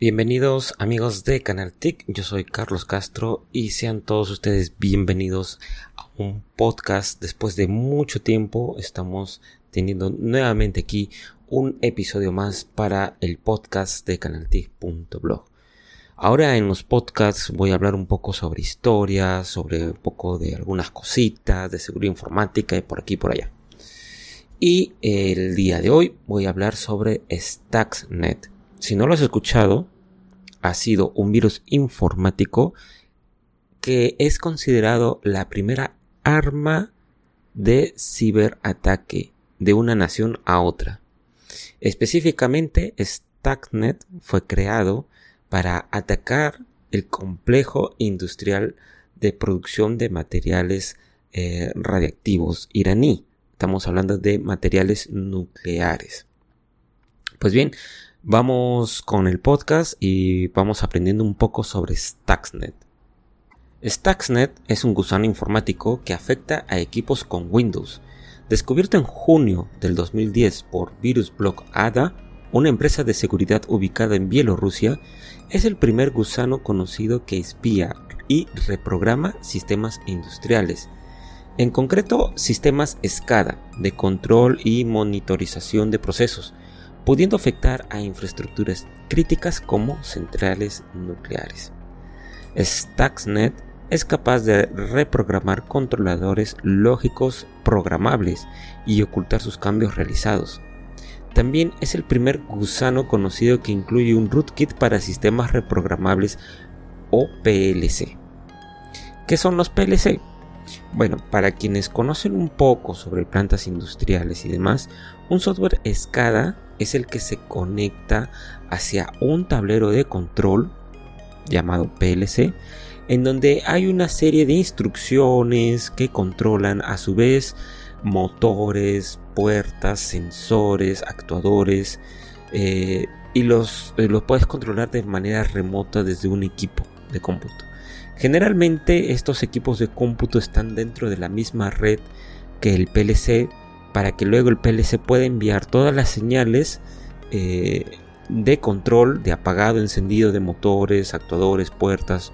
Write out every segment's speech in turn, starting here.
Bienvenidos amigos de Canal TIC, yo soy Carlos Castro y sean todos ustedes bienvenidos a un podcast. Después de mucho tiempo estamos teniendo nuevamente aquí un episodio más para el podcast de canaltic.blog. Ahora en los podcasts voy a hablar un poco sobre historia, sobre un poco de algunas cositas de seguridad informática y por aquí y por allá. Y el día de hoy voy a hablar sobre Stuxnet. Si no lo has escuchado, ha sido un virus informático que es considerado la primera arma de ciberataque de una nación a otra. Específicamente, Stuxnet fue creado para atacar el complejo industrial de producción de materiales eh, radiactivos iraní. Estamos hablando de materiales nucleares. Pues bien, vamos con el podcast y vamos aprendiendo un poco sobre Stuxnet. Stuxnet es un gusano informático que afecta a equipos con Windows. Descubierto en junio del 2010 por VirusBlock ADA, una empresa de seguridad ubicada en Bielorrusia, es el primer gusano conocido que espía y reprograma sistemas industriales, en concreto sistemas SCADA de control y monitorización de procesos, pudiendo afectar a infraestructuras críticas como centrales nucleares. Stuxnet es capaz de reprogramar controladores lógicos programables y ocultar sus cambios realizados. También es el primer gusano conocido que incluye un rootkit para sistemas reprogramables o PLC. ¿Qué son los PLC? Bueno, para quienes conocen un poco sobre plantas industriales y demás, un software SCADA es el que se conecta hacia un tablero de control llamado PLC, en donde hay una serie de instrucciones que controlan a su vez motores, puertas, sensores, actuadores eh, y los, eh, los puedes controlar de manera remota desde un equipo de cómputo. Generalmente estos equipos de cómputo están dentro de la misma red que el PLC para que luego el PLC pueda enviar todas las señales eh, de control de apagado, encendido de motores, actuadores, puertas,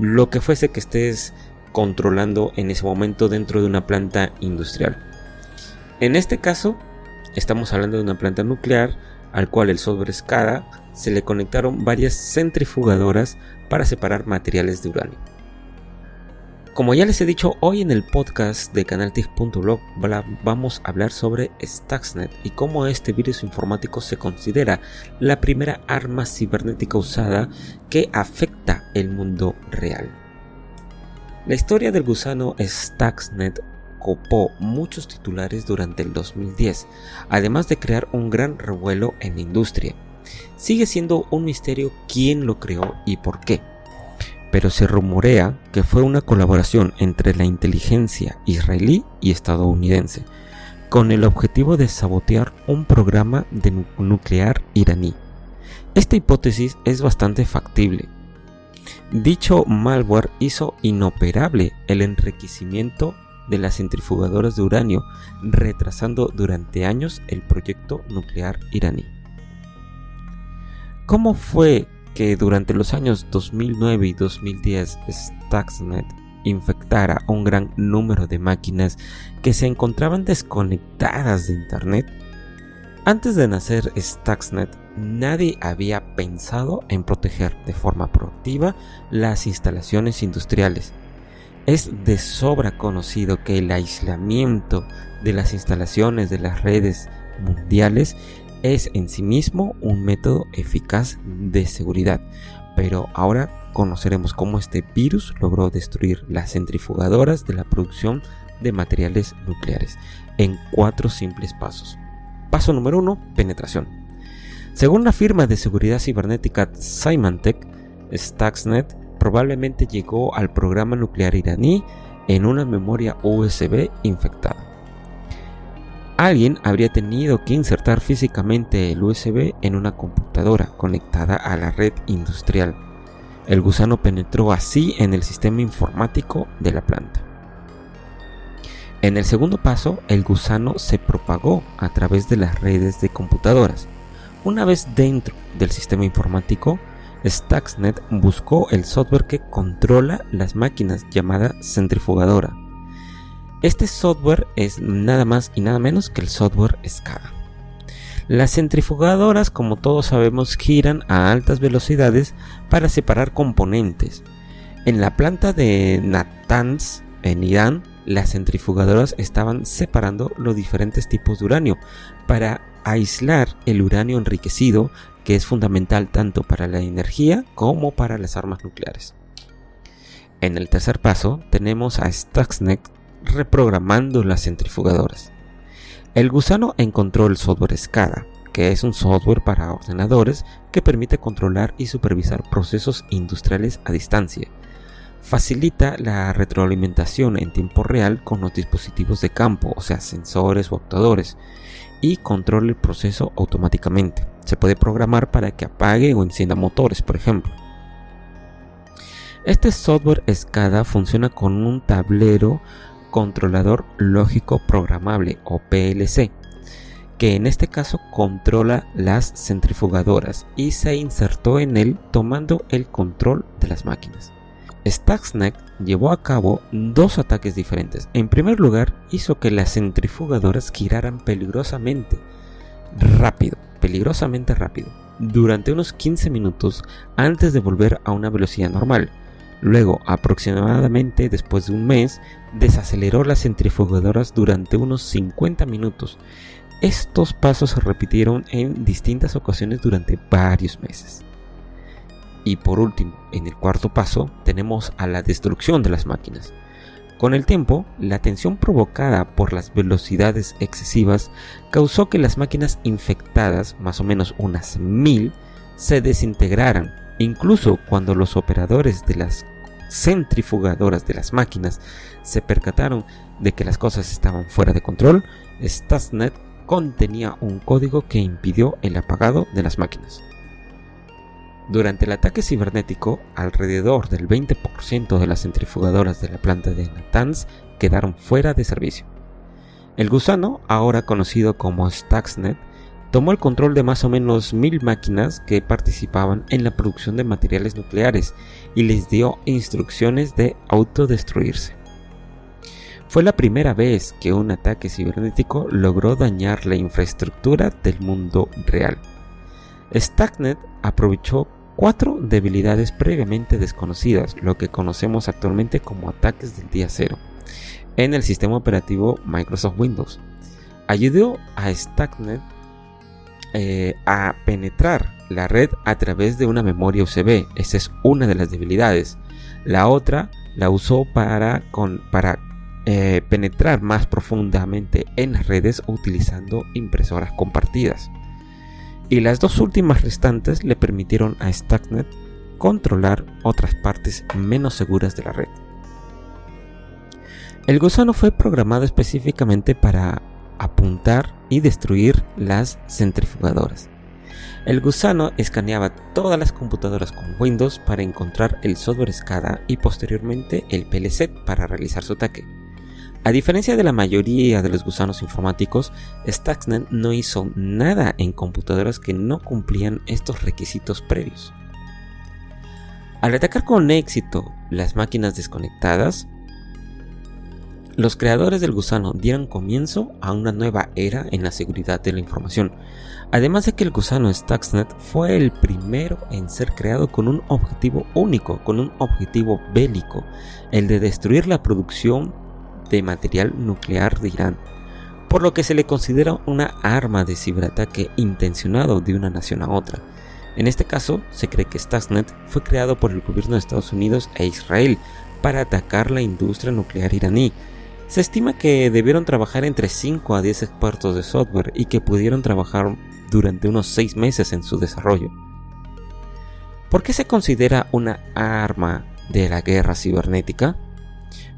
lo que fuese que estés controlando en ese momento dentro de una planta industrial. En este caso, estamos hablando de una planta nuclear al cual el software SCADA se le conectaron varias centrifugadoras para separar materiales de uranio. Como ya les he dicho, hoy en el podcast de canaltic.blog vamos a hablar sobre Stuxnet y cómo este virus informático se considera la primera arma cibernética usada que afecta el mundo real. La historia del gusano Stuxnet copó muchos titulares durante el 2010, además de crear un gran revuelo en la industria. Sigue siendo un misterio quién lo creó y por qué, pero se rumorea que fue una colaboración entre la inteligencia israelí y estadounidense, con el objetivo de sabotear un programa de nuclear iraní. Esta hipótesis es bastante factible, Dicho malware hizo inoperable el enriquecimiento de las centrifugadoras de uranio, retrasando durante años el proyecto nuclear iraní. ¿Cómo fue que durante los años 2009 y 2010 Stuxnet infectara un gran número de máquinas que se encontraban desconectadas de Internet? Antes de nacer Stuxnet, nadie había pensado en proteger de forma proactiva las instalaciones industriales. Es de sobra conocido que el aislamiento de las instalaciones de las redes mundiales es en sí mismo un método eficaz de seguridad, pero ahora conoceremos cómo este virus logró destruir las centrifugadoras de la producción de materiales nucleares en cuatro simples pasos. Paso número 1, penetración. Según la firma de seguridad cibernética Symantec, Stuxnet probablemente llegó al programa nuclear iraní en una memoria USB infectada. Alguien habría tenido que insertar físicamente el USB en una computadora conectada a la red industrial. El gusano penetró así en el sistema informático de la planta. En el segundo paso, el gusano se propagó a través de las redes de computadoras. Una vez dentro del sistema informático, Stuxnet buscó el software que controla las máquinas llamada centrifugadora. Este software es nada más y nada menos que el software SCADA. Las centrifugadoras, como todos sabemos, giran a altas velocidades para separar componentes. En la planta de Natanz, en Irán, las centrifugadoras estaban separando los diferentes tipos de uranio para aislar el uranio enriquecido que es fundamental tanto para la energía como para las armas nucleares. En el tercer paso tenemos a Stuxnet reprogramando las centrifugadoras. El gusano encontró el software SCADA, que es un software para ordenadores que permite controlar y supervisar procesos industriales a distancia. Facilita la retroalimentación en tiempo real con los dispositivos de campo, o sea, sensores o actuadores, y controla el proceso automáticamente. Se puede programar para que apague o encienda motores, por ejemplo. Este software SCADA funciona con un tablero controlador lógico programable o PLC, que en este caso controla las centrifugadoras y se insertó en él tomando el control de las máquinas. Stuxnet llevó a cabo dos ataques diferentes. En primer lugar, hizo que las centrifugadoras giraran peligrosamente rápido, peligrosamente rápido, durante unos 15 minutos antes de volver a una velocidad normal. Luego, aproximadamente después de un mes, desaceleró las centrifugadoras durante unos 50 minutos. Estos pasos se repitieron en distintas ocasiones durante varios meses. Y por último, en el cuarto paso, tenemos a la destrucción de las máquinas. Con el tiempo, la tensión provocada por las velocidades excesivas causó que las máquinas infectadas, más o menos unas mil, se desintegraran. Incluso cuando los operadores de las centrifugadoras de las máquinas se percataron de que las cosas estaban fuera de control, Stuxnet contenía un código que impidió el apagado de las máquinas. Durante el ataque cibernético, alrededor del 20% de las centrifugadoras de la planta de Natanz quedaron fuera de servicio. El gusano, ahora conocido como Stuxnet, tomó el control de más o menos mil máquinas que participaban en la producción de materiales nucleares y les dio instrucciones de autodestruirse. Fue la primera vez que un ataque cibernético logró dañar la infraestructura del mundo real. Stuxnet aprovechó cuatro debilidades previamente desconocidas, lo que conocemos actualmente como ataques del día cero, en el sistema operativo Microsoft Windows. Ayudó a Stuxnet eh, a penetrar la red a través de una memoria USB. Esa es una de las debilidades. La otra la usó para, para eh, penetrar más profundamente en las redes utilizando impresoras compartidas y las dos últimas restantes le permitieron a Stuxnet controlar otras partes menos seguras de la red. El gusano fue programado específicamente para apuntar y destruir las centrifugadoras. El gusano escaneaba todas las computadoras con Windows para encontrar el software SCADA y posteriormente el PLC para realizar su ataque. A diferencia de la mayoría de los gusanos informáticos, Stuxnet no hizo nada en computadoras que no cumplían estos requisitos previos. Al atacar con éxito las máquinas desconectadas, los creadores del gusano dieron comienzo a una nueva era en la seguridad de la información, además de que el gusano Stuxnet fue el primero en ser creado con un objetivo único, con un objetivo bélico, el de destruir la producción de material nuclear de Irán, por lo que se le considera una arma de ciberataque intencionado de una nación a otra. En este caso, se cree que Stuxnet fue creado por el gobierno de Estados Unidos e Israel para atacar la industria nuclear iraní. Se estima que debieron trabajar entre 5 a 10 expertos de software y que pudieron trabajar durante unos 6 meses en su desarrollo. ¿Por qué se considera una arma de la guerra cibernética?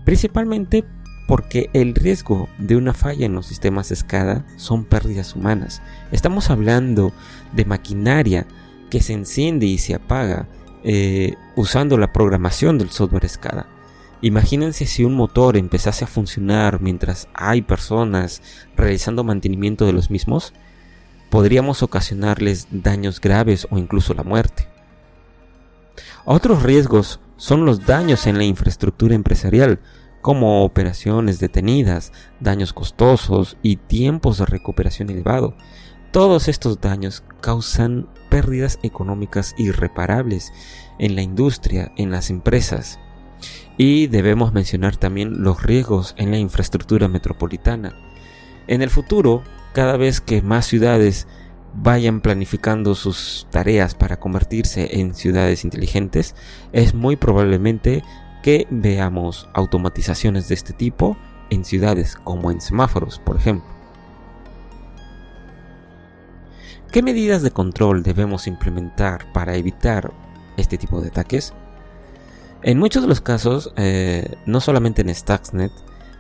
Principalmente porque el riesgo de una falla en los sistemas SCADA son pérdidas humanas. Estamos hablando de maquinaria que se enciende y se apaga eh, usando la programación del software SCADA. Imagínense si un motor empezase a funcionar mientras hay personas realizando mantenimiento de los mismos. podríamos ocasionarles daños graves o incluso la muerte. Otros riesgos son los daños en la infraestructura empresarial, como operaciones detenidas, daños costosos y tiempos de recuperación elevado. Todos estos daños causan pérdidas económicas irreparables en la industria, en las empresas. Y debemos mencionar también los riesgos en la infraestructura metropolitana. En el futuro, cada vez que más ciudades vayan planificando sus tareas para convertirse en ciudades inteligentes, es muy probablemente que veamos automatizaciones de este tipo en ciudades como en semáforos, por ejemplo. ¿Qué medidas de control debemos implementar para evitar este tipo de ataques? En muchos de los casos, eh, no solamente en Stuxnet,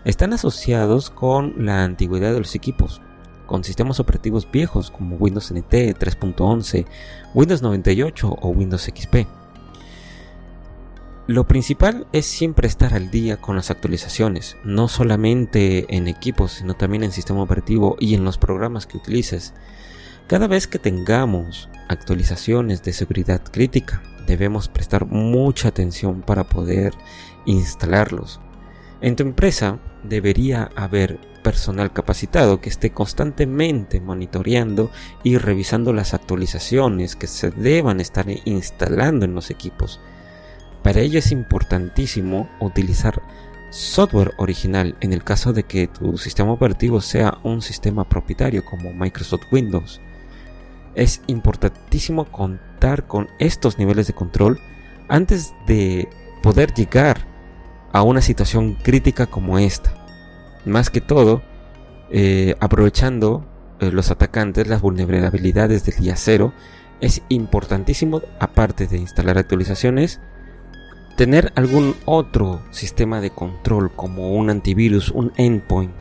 están asociados con la antigüedad de los equipos, con sistemas operativos viejos como Windows NT 3.11, Windows 98 o Windows XP. Lo principal es siempre estar al día con las actualizaciones, no solamente en equipos, sino también en sistema operativo y en los programas que utilices. Cada vez que tengamos actualizaciones de seguridad crítica, debemos prestar mucha atención para poder instalarlos. En tu empresa debería haber personal capacitado que esté constantemente monitoreando y revisando las actualizaciones que se deban estar instalando en los equipos. Para ello es importantísimo utilizar software original en el caso de que tu sistema operativo sea un sistema propietario como Microsoft Windows. Es importantísimo contar con estos niveles de control antes de poder llegar a una situación crítica como esta. Más que todo, eh, aprovechando eh, los atacantes, las vulnerabilidades del día cero, es importantísimo, aparte de instalar actualizaciones, tener algún otro sistema de control como un antivirus, un endpoint.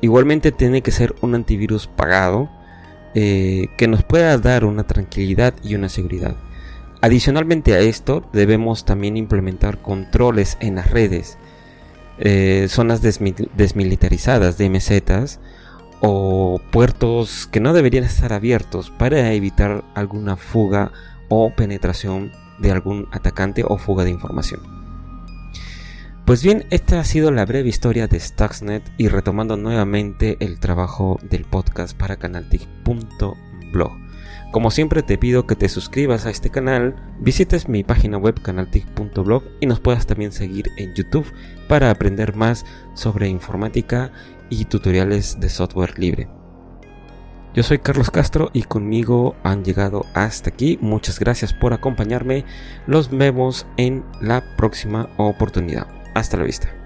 Igualmente tiene que ser un antivirus pagado eh, que nos pueda dar una tranquilidad y una seguridad. Adicionalmente a esto, debemos también implementar controles en las redes, eh, zonas desmilitarizadas de MZs o puertos que no deberían estar abiertos para evitar alguna fuga o penetración de algún atacante o fuga de información. Pues bien, esta ha sido la breve historia de Stuxnet y retomando nuevamente el trabajo del podcast para canaltic.blog. Como siempre te pido que te suscribas a este canal, visites mi página web canaltic.blog y nos puedas también seguir en YouTube para aprender más sobre informática y tutoriales de software libre. Yo soy Carlos Castro y conmigo han llegado hasta aquí. Muchas gracias por acompañarme. Los vemos en la próxima oportunidad. Hasta la vista.